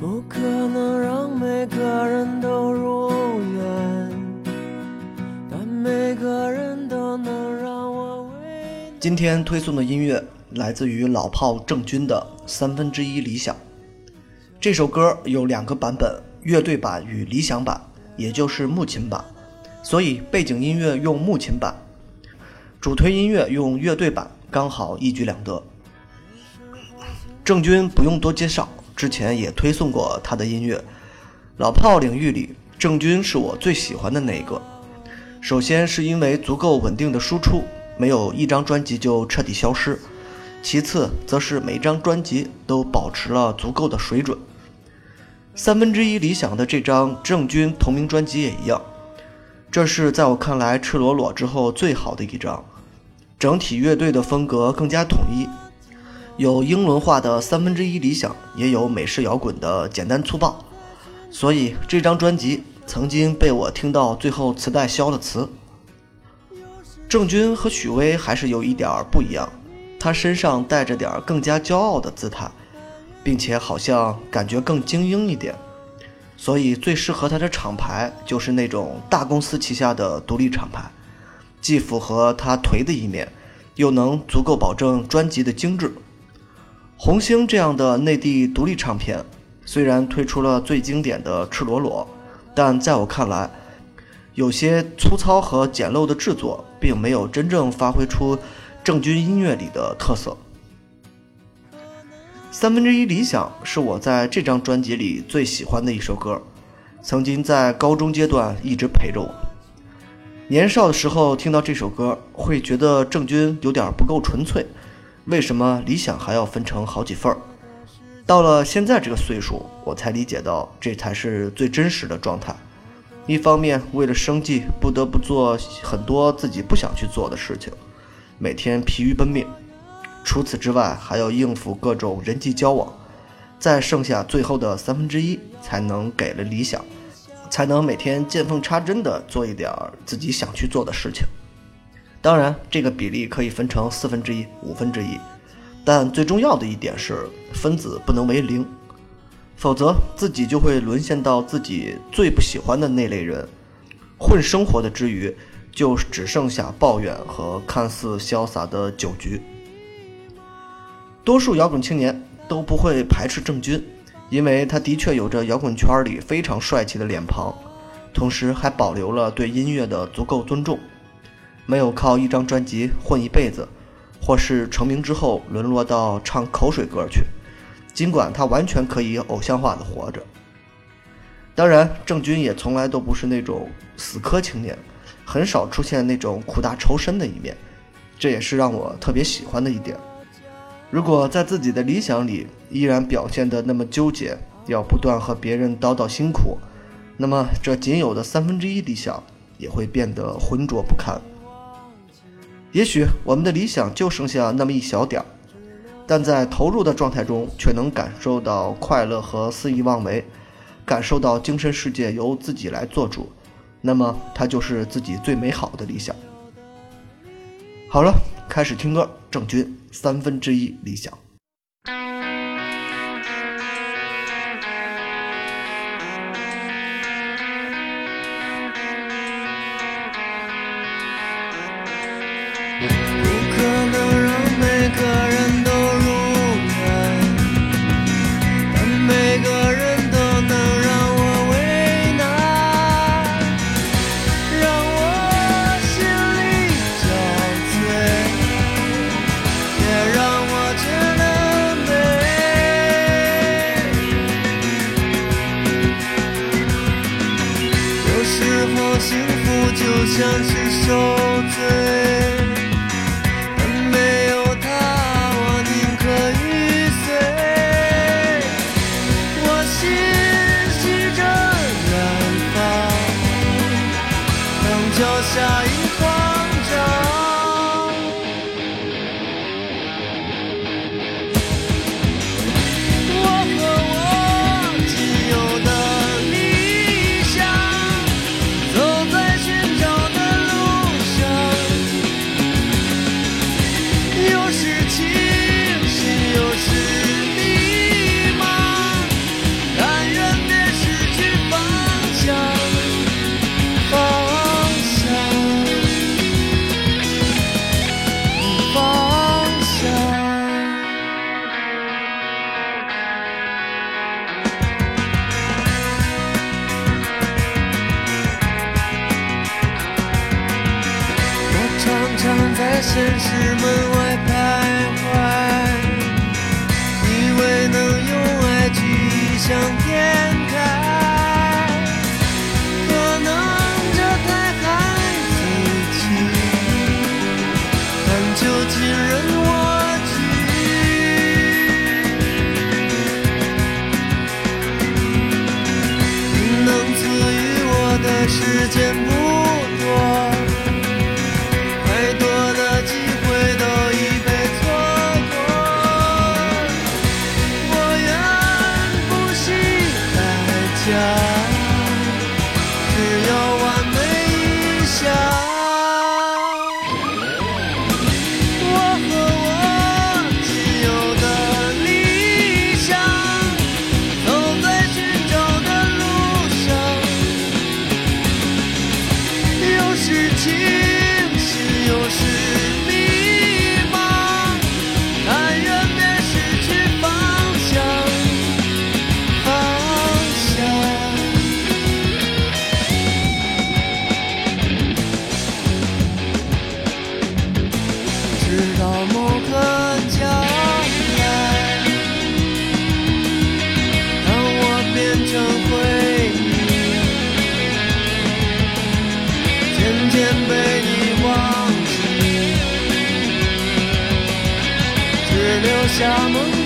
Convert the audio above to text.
不可能让每个人都如愿，但每个人都能让我为今天推送的音乐来自于老炮郑钧的《三分之一理想》。这首歌有两个版本，乐队版与理想版，也就是木琴版，所以背景音乐用木琴版，主推音乐用乐队版，刚好一举两得。郑钧不用多介绍，之前也推送过他的音乐。老炮领域里，郑钧是我最喜欢的那一个。首先是因为足够稳定的输出，没有一张专辑就彻底消失；其次则是每张专辑都保持了足够的水准。三分之一理想的这张郑钧同名专辑也一样，这是在我看来赤裸裸之后最好的一张，整体乐队的风格更加统一，有英伦化的三分之一理想，也有美式摇滚的简单粗暴，所以这张专辑曾经被我听到最后磁带消了磁。郑钧和许巍还是有一点不一样，他身上带着点更加骄傲的姿态。并且好像感觉更精英一点，所以最适合他的厂牌就是那种大公司旗下的独立厂牌，既符合他颓的一面，又能足够保证专辑的精致。红星这样的内地独立唱片，虽然推出了最经典的《赤裸裸》，但在我看来，有些粗糙和简陋的制作，并没有真正发挥出郑钧音乐里的特色。三分之一理想是我在这张专辑里最喜欢的一首歌，曾经在高中阶段一直陪着我。年少的时候听到这首歌，会觉得郑钧有点不够纯粹，为什么理想还要分成好几份儿？到了现在这个岁数，我才理解到这才是最真实的状态。一方面为了生计不得不做很多自己不想去做的事情，每天疲于奔命。除此之外，还要应付各种人际交往，再剩下最后的三分之一，才能给了理想，才能每天见缝插针的做一点自己想去做的事情。当然，这个比例可以分成四分之一、五分之一，但最重要的一点是分子不能为零，否则自己就会沦陷到自己最不喜欢的那类人，混生活的之余，就只剩下抱怨和看似潇洒的酒局。多数摇滚青年都不会排斥郑钧，因为他的确有着摇滚圈里非常帅气的脸庞，同时还保留了对音乐的足够尊重，没有靠一张专辑混一辈子，或是成名之后沦落到唱口水歌去。尽管他完全可以偶像化的活着。当然，郑钧也从来都不是那种死磕青年，很少出现那种苦大仇深的一面，这也是让我特别喜欢的一点。如果在自己的理想里依然表现得那么纠结，要不断和别人叨叨辛苦，那么这仅有的三分之一理想也会变得浑浊不堪。也许我们的理想就剩下那么一小点儿，但在投入的状态中，却能感受到快乐和肆意妄为，感受到精神世界由自己来做主，那么它就是自己最美好的理想。好了，开始听歌，郑钧。三分之一理想。时候幸福就像是受罪。在现实门外徘徊以为能用爱去想天开可能这太孩子气但就请任我去你能赐予我的时间不多。Jesus. summer